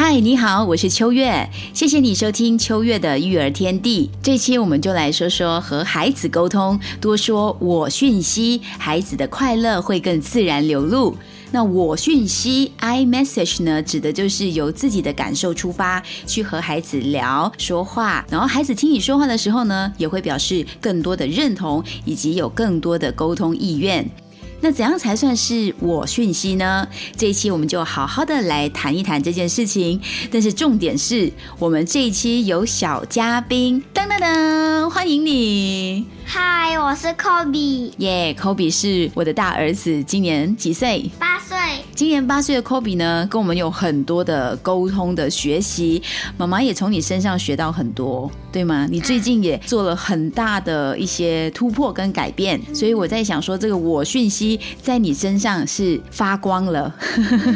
嗨，你好，我是秋月，谢谢你收听秋月的育儿天地。这期我们就来说说和孩子沟通，多说我讯息，孩子的快乐会更自然流露。那我讯息 I message 呢，指的就是由自己的感受出发，去和孩子聊说话，然后孩子听你说话的时候呢，也会表示更多的认同，以及有更多的沟通意愿。那怎样才算是我讯息呢？这一期我们就好好的来谈一谈这件事情。但是重点是我们这一期有小嘉宾，噔噔噔，欢迎你！嗨，我是 Kobe，耶，Kobe 是我的大儿子，今年几岁？八岁。今年八岁的 Kobe 呢，跟我们有很多的沟通的学习，妈妈也从你身上学到很多，对吗？你最近也做了很大的一些突破跟改变，所以我在想说，这个我讯息在你身上是发光了。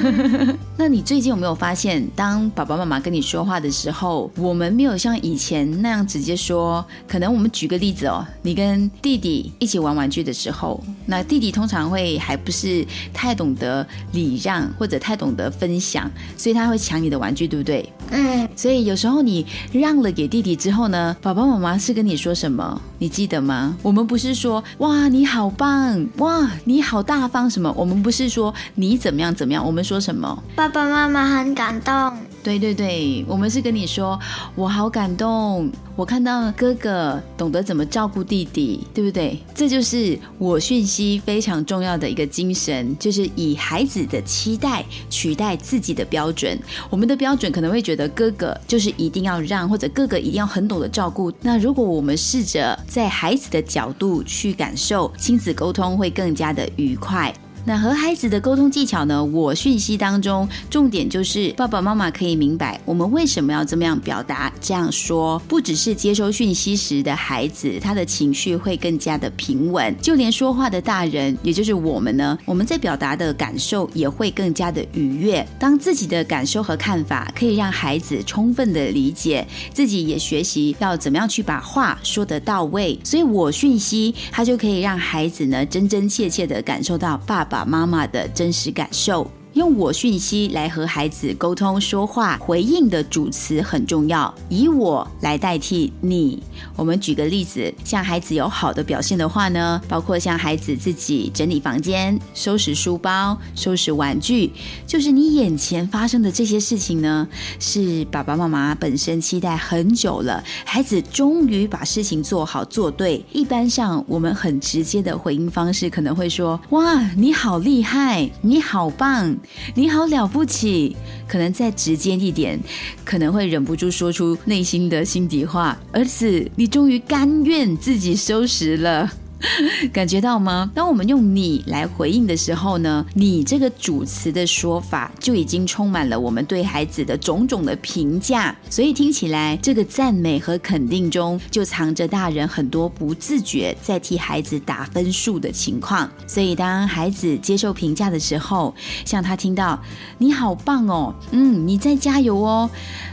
那你最近有没有发现，当爸爸妈妈跟你说话的时候，我们没有像以前那样直接说？可能我们举个例子哦，你跟弟弟一起玩玩具的时候，那弟弟通常会还不是太懂得礼让，或者太懂得分享，所以他会抢你的玩具，对不对？嗯，所以有时候你让了给弟弟之后后呢，爸爸妈妈是跟你说什么？你记得吗？我们不是说哇你好棒，哇你好大方什么？我们不是说你怎么样怎么样？我们说什么？爸爸妈妈很感动。对对对，我们是跟你说，我好感动，我看到哥哥懂得怎么照顾弟弟，对不对？这就是我讯息非常重要的一个精神，就是以孩子的期待取代自己的标准。我们的标准可能会觉得哥哥就是一定要让，或者哥哥一定要很懂得照顾。那如果我们试着在孩子的角度去感受，亲子沟通会更加的愉快。那和孩子的沟通技巧呢？我讯息当中重点就是爸爸妈妈可以明白我们为什么要这么样表达，这样说，不只是接收讯息时的孩子，他的情绪会更加的平稳，就连说话的大人，也就是我们呢，我们在表达的感受也会更加的愉悦。当自己的感受和看法可以让孩子充分的理解，自己也学习要怎么样去把话说得到位，所以我讯息它就可以让孩子呢真真切切的感受到爸。爸妈妈的真实感受。用我讯息来和孩子沟通说话，回应的主词很重要，以我来代替你。我们举个例子，像孩子有好的表现的话呢，包括像孩子自己整理房间、收拾书包、收拾玩具，就是你眼前发生的这些事情呢，是爸爸妈妈本身期待很久了，孩子终于把事情做好做对。一般上，我们很直接的回应方式可能会说：“哇，你好厉害，你好棒。”你好了不起，可能再直接一点，可能会忍不住说出内心的心底话。儿子，你终于甘愿自己收拾了。感觉到吗？当我们用“你”来回应的时候呢，“你”这个主词的说法就已经充满了我们对孩子的种种的评价，所以听起来这个赞美和肯定中就藏着大人很多不自觉在替孩子打分数的情况。所以当孩子接受评价的时候，像他听到“你好棒哦，嗯，你在加油哦”，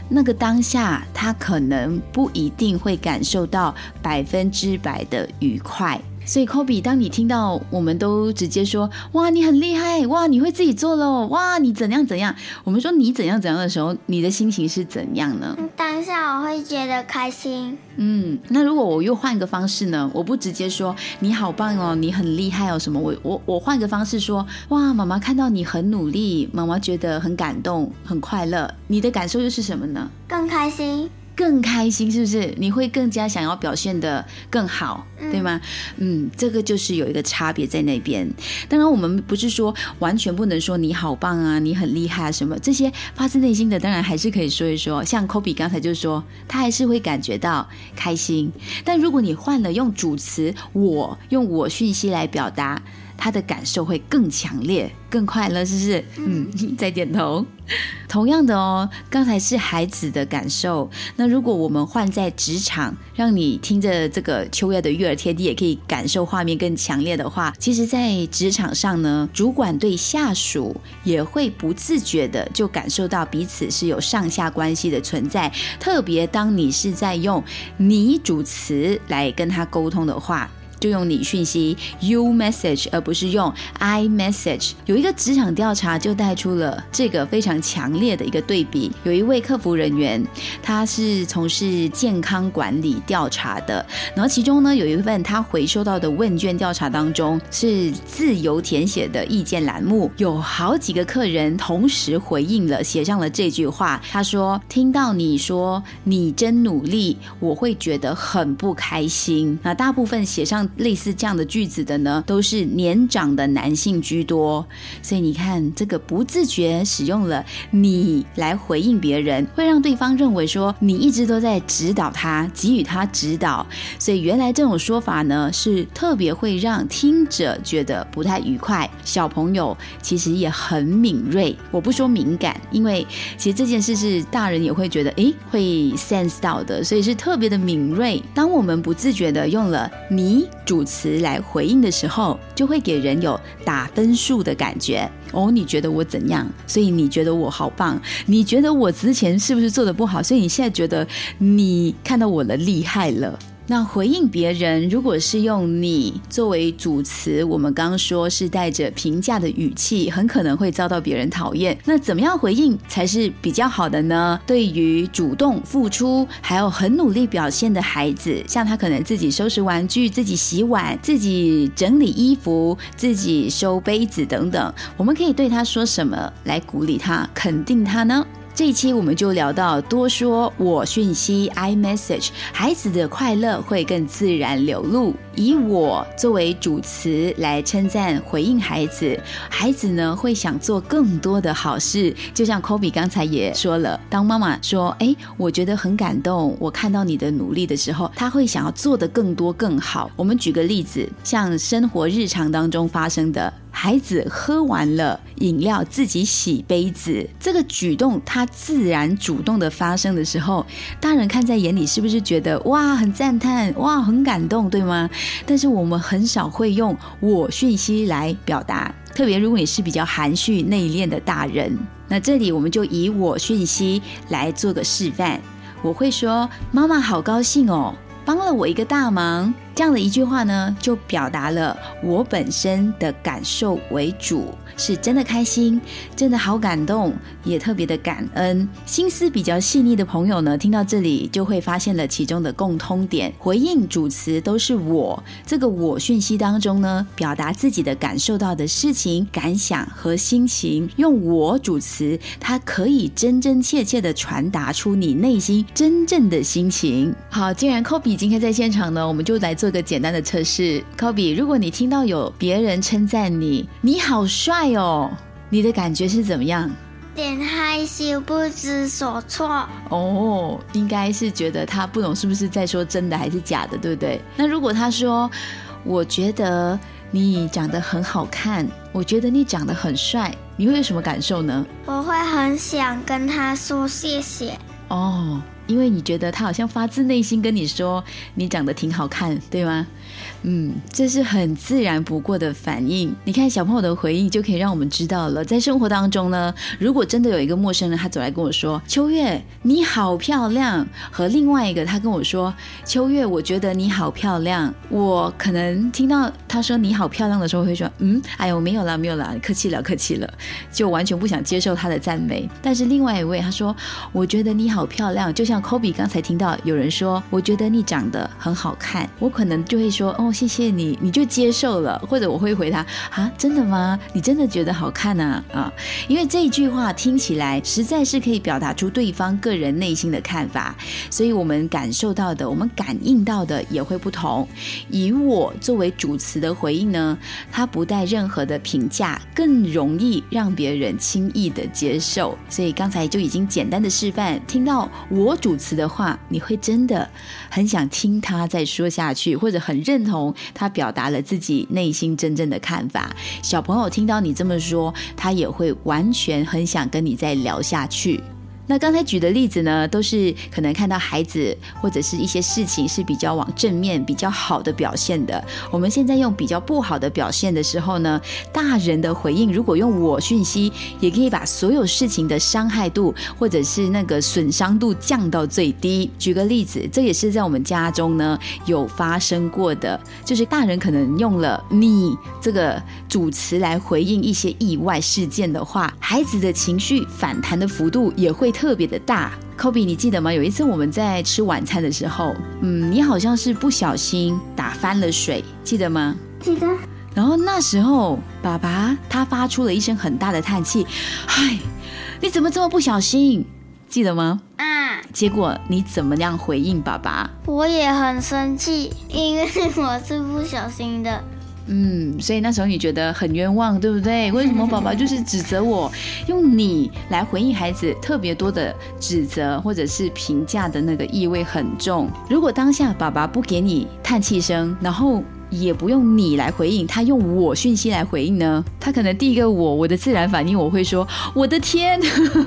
那个当下他可能不一定会感受到百分之百的愉快。所以，Kobe，当你听到我们都直接说“哇，你很厉害，哇，你会自己做喽，哇，你怎样怎样”，我们说你怎样怎样的时候，你的心情是怎样呢？当下我会觉得开心。嗯，那如果我又换一个方式呢？我不直接说“你好棒哦，你很厉害哦”什么，我我我换个方式说“哇，妈妈看到你很努力，妈妈觉得很感动，很快乐”，你的感受又是什么呢？更开心。更开心是不是？你会更加想要表现的更好，对吗？嗯，这个就是有一个差别在那边。当然，我们不是说完全不能说你好棒啊，你很厉害啊什么这些发自内心的，当然还是可以说一说。像 Kobe 刚才就说，他还是会感觉到开心。但如果你换了用主词我，用我讯息来表达。他的感受会更强烈、更快乐，是不是？嗯，再点头。同样的哦，刚才是孩子的感受。那如果我们换在职场，让你听着这个秋月的育儿天地，也可以感受画面更强烈的话，其实，在职场上呢，主管对下属也会不自觉的就感受到彼此是有上下关系的存在。特别当你是在用你主词来跟他沟通的话。就用你讯息 you message，而不是用 I message。有一个职场调查就带出了这个非常强烈的一个对比。有一位客服人员，他是从事健康管理调查的，然后其中呢有一份他回收到的问卷调查当中是自由填写的意见栏目，有好几个客人同时回应了，写上了这句话。他说：“听到你说你真努力，我会觉得很不开心。”那大部分写上。类似这样的句子的呢，都是年长的男性居多，所以你看，这个不自觉使用了你来回应别人，会让对方认为说你一直都在指导他，给予他指导。所以原来这种说法呢，是特别会让听者觉得不太愉快。小朋友其实也很敏锐，我不说敏感，因为其实这件事是大人也会觉得诶会 sense 到的，所以是特别的敏锐。当我们不自觉的用了你。主词来回应的时候，就会给人有打分数的感觉哦。你觉得我怎样？所以你觉得我好棒？你觉得我之前是不是做的不好？所以你现在觉得你看到我的厉害了？那回应别人，如果是用你作为主词，我们刚说是带着评价的语气，很可能会遭到别人讨厌。那怎么样回应才是比较好的呢？对于主动付出还有很努力表现的孩子，像他可能自己收拾玩具、自己洗碗、自己整理衣服、自己收杯子等等，我们可以对他说什么来鼓励他、肯定他呢？这一期我们就聊到多说我讯息 I message，孩子的快乐会更自然流露。以我作为主词来称赞回应孩子，孩子呢会想做更多的好事。就像 Kobe 刚才也说了，当妈妈说：“哎，我觉得很感动，我看到你的努力的时候，他会想要做的更多更好。”我们举个例子，像生活日常当中发生的。孩子喝完了饮料，自己洗杯子，这个举动他自然主动的发生的时候，大人看在眼里，是不是觉得哇很赞叹，哇很感动，对吗？但是我们很少会用我讯息来表达，特别如果你是比较含蓄内敛的大人，那这里我们就以我讯息来做个示范。我会说：“妈妈好高兴哦，帮了我一个大忙。”这样的一句话呢，就表达了我本身的感受为主，是真的开心，真的好感动，也特别的感恩。心思比较细腻的朋友呢，听到这里就会发现了其中的共通点。回应主词都是我，这个我讯息当中呢，表达自己的感受到的事情、感想和心情，用我主词，它可以真真切切的传达出你内心真正的心情。好，既然 Kobe 今天在现场呢，我们就来做。个简单的测试，Kobe，如果你听到有别人称赞你，你好帅哦，你的感觉是怎么样？点害羞，不知所措。哦，应该是觉得他不懂是不是在说真的还是假的，对不对？那如果他说，我觉得你长得很好看，我觉得你长得很帅，你会有什么感受呢？我会很想跟他说谢谢。哦。因为你觉得他好像发自内心跟你说你长得挺好看，对吗？嗯，这是很自然不过的反应。你看小朋友的回应就可以让我们知道了，在生活当中呢，如果真的有一个陌生人他走来跟我说“秋月你好漂亮”，和另外一个他跟我说“秋月我觉得你好漂亮”，我可能听到他说“你好漂亮”的时候会说“嗯，哎呦没有啦没有啦，客气了客气了”，就完全不想接受他的赞美。但是另外一位他说“我觉得你好漂亮”，就像 Kobe 刚才听到有人说“我觉得你长得很好看”，我可能就会“ 说哦”。谢谢你，你就接受了，或者我会回他啊，真的吗？你真的觉得好看呢？啊，因为这一句话听起来实在是可以表达出对方个人内心的看法，所以我们感受到的，我们感应到的也会不同。以我作为主词的回应呢，它不带任何的评价，更容易让别人轻易的接受。所以刚才就已经简单的示范，听到我主词的话，你会真的很想听他再说下去，或者很认同他表达了自己内心真正的看法。小朋友听到你这么说，他也会完全很想跟你再聊下去。那刚才举的例子呢，都是可能看到孩子或者是一些事情是比较往正面、比较好的表现的。我们现在用比较不好的表现的时候呢，大人的回应如果用我讯息，也可以把所有事情的伤害度或者是那个损伤度降到最低。举个例子，这也是在我们家中呢有发生过的，就是大人可能用了你这个主词来回应一些意外事件的话，孩子的情绪反弹的幅度也会。特别的大，Kobe，你记得吗？有一次我们在吃晚餐的时候，嗯，你好像是不小心打翻了水，记得吗？记得。然后那时候爸爸他发出了一声很大的叹气，嗨，你怎么这么不小心？记得吗？啊。结果你怎么样回应爸爸？我也很生气，因为我是不小心的。嗯，所以那时候你觉得很冤枉，对不对？为什么宝宝就是指责我，用你来回应孩子，特别多的指责或者是评价的那个意味很重。如果当下爸爸不给你叹气声，然后也不用你来回应，他用我讯息来回应呢？他可能第一个我我的自然反应我会说我的天，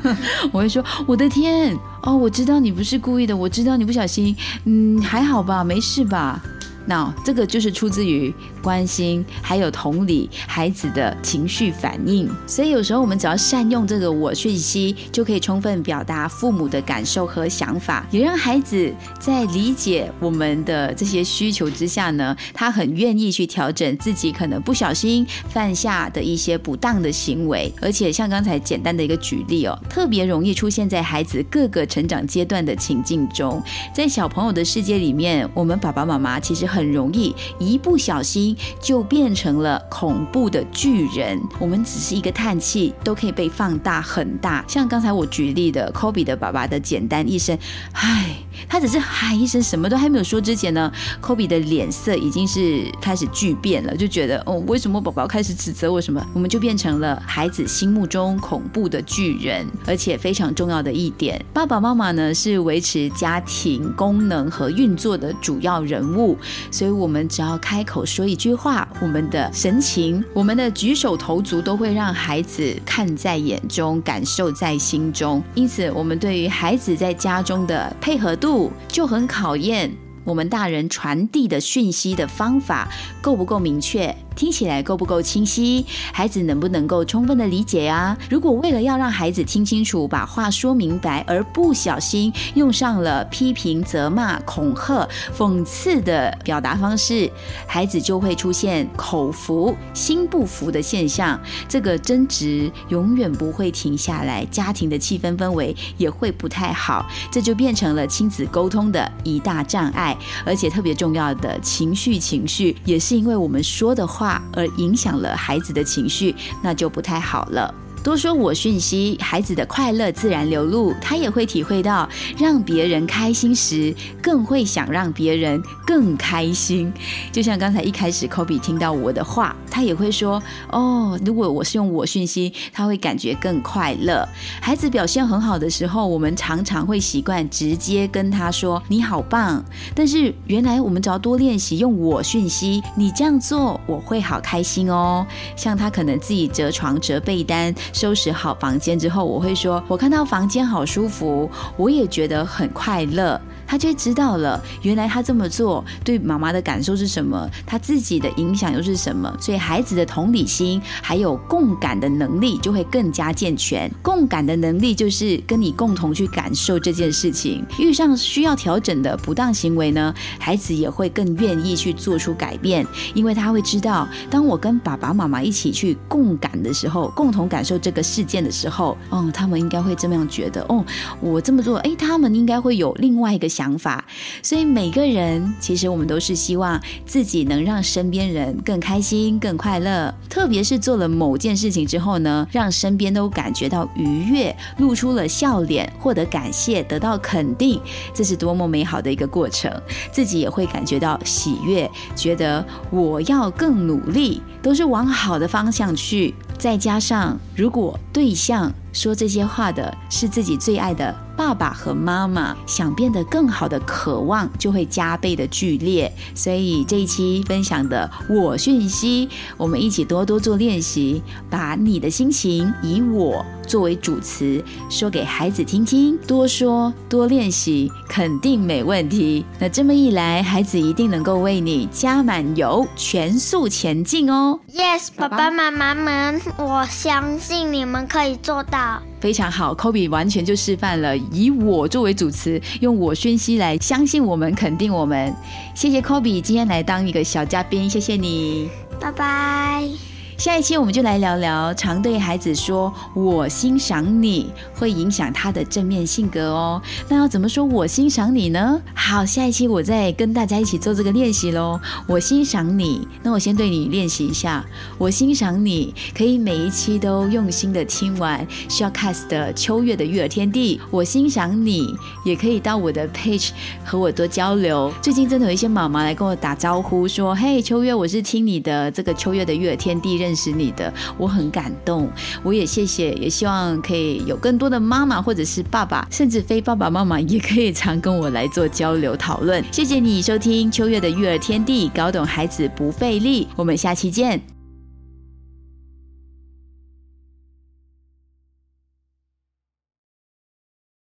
我会说我的天哦，我知道你不是故意的，我知道你不小心，嗯，还好吧，没事吧。那这个就是出自于关心，还有同理孩子的情绪反应。所以有时候我们只要善用这个我讯息，就可以充分表达父母的感受和想法，也让孩子在理解我们的这些需求之下呢，他很愿意去调整自己可能不小心犯下的一些不当的行为。而且像刚才简单的一个举例哦，特别容易出现在孩子各个成长阶段的情境中。在小朋友的世界里面，我们爸爸妈妈其实。很容易一不小心就变成了恐怖的巨人。我们只是一个叹气，都可以被放大很大。像刚才我举例的，Kobe 的爸爸的简单一声“唉”，他只是喊一声，什么都还没有说之前呢，Kobe 的脸色已经是开始巨变了，就觉得哦，为什么宝宝开始指责我什么？我们就变成了孩子心目中恐怖的巨人。而且非常重要的一点，爸爸妈妈呢是维持家庭功能和运作的主要人物。所以，我们只要开口说一句话，我们的神情、我们的举手投足，都会让孩子看在眼中，感受在心中。因此，我们对于孩子在家中的配合度，就很考验我们大人传递的讯息的方法够不够明确。听起来够不够清晰？孩子能不能够充分的理解啊？如果为了要让孩子听清楚，把话说明白，而不小心用上了批评、责骂、恐吓、讽刺的表达方式，孩子就会出现口服心不服的现象。这个争执永远不会停下来，家庭的气氛氛围也会不太好，这就变成了亲子沟通的一大障碍。而且特别重要的情绪，情绪也是因为我们说的话。而影响了孩子的情绪，那就不太好了。多说我讯息，孩子的快乐自然流露，他也会体会到让别人开心时，更会想让别人更开心。就像刚才一开始，Kobe 听到我的话，他也会说：“哦，如果我是用我讯息，他会感觉更快乐。”孩子表现很好的时候，我们常常会习惯直接跟他说：“你好棒。”但是原来我们只要多练习用我讯息，你这样做我会好开心哦。像他可能自己折床、折被单。收拾好房间之后，我会说：“我看到房间好舒服，我也觉得很快乐。”他就知道了，原来他这么做对妈妈的感受是什么，他自己的影响又是什么。所以孩子的同理心还有共感的能力就会更加健全。共感的能力就是跟你共同去感受这件事情。遇上需要调整的不当行为呢，孩子也会更愿意去做出改变，因为他会知道，当我跟爸爸妈妈一起去共感的时候，共同感受这个事件的时候，哦，他们应该会这么样觉得。哦，我这么做，哎，他们应该会有另外一个想。想法，所以每个人其实我们都是希望自己能让身边人更开心、更快乐。特别是做了某件事情之后呢，让身边都感觉到愉悦，露出了笑脸，获得感谢，得到肯定，这是多么美好的一个过程。自己也会感觉到喜悦，觉得我要更努力，都是往好的方向去。再加上，如果对象说这些话的是自己最爱的。爸爸和妈妈想变得更好的渴望就会加倍的剧烈。所以这一期分享的我讯息，我们一起多多做练习，把你的心情以我作为主词说给孩子听听，多说多练习，肯定没问题。那这么一来，孩子一定能够为你加满油，全速前进哦。Yes，爸爸妈妈们，我相信你们可以做到。非常好，Kobe 完全就示范了以我作为主词，用我宣息来相信我们，肯定我们。谢谢 Kobe 今天来当一个小嘉宾，谢谢你。拜拜。下一期我们就来聊聊常对孩子说“我欣赏你”会影响他的正面性格哦。那要怎么说我欣赏你呢？好，下一期我再跟大家一起做这个练习喽。我欣赏你，那我先对你练习一下。我欣赏你，可以每一期都用心的听完 Shortcast 的秋月的育儿天地。我欣赏你，也可以到我的 page 和我多交流。最近真的有一些妈妈来跟我打招呼，说：“嘿，秋月，我是听你的这个秋月的育儿天地认认识你的，我很感动。我也谢谢，也希望可以有更多的妈妈或者是爸爸，甚至非爸爸妈妈也可以常跟我来做交流讨论。谢谢你收听秋月的育儿天地，搞懂孩子不费力。我们下期见。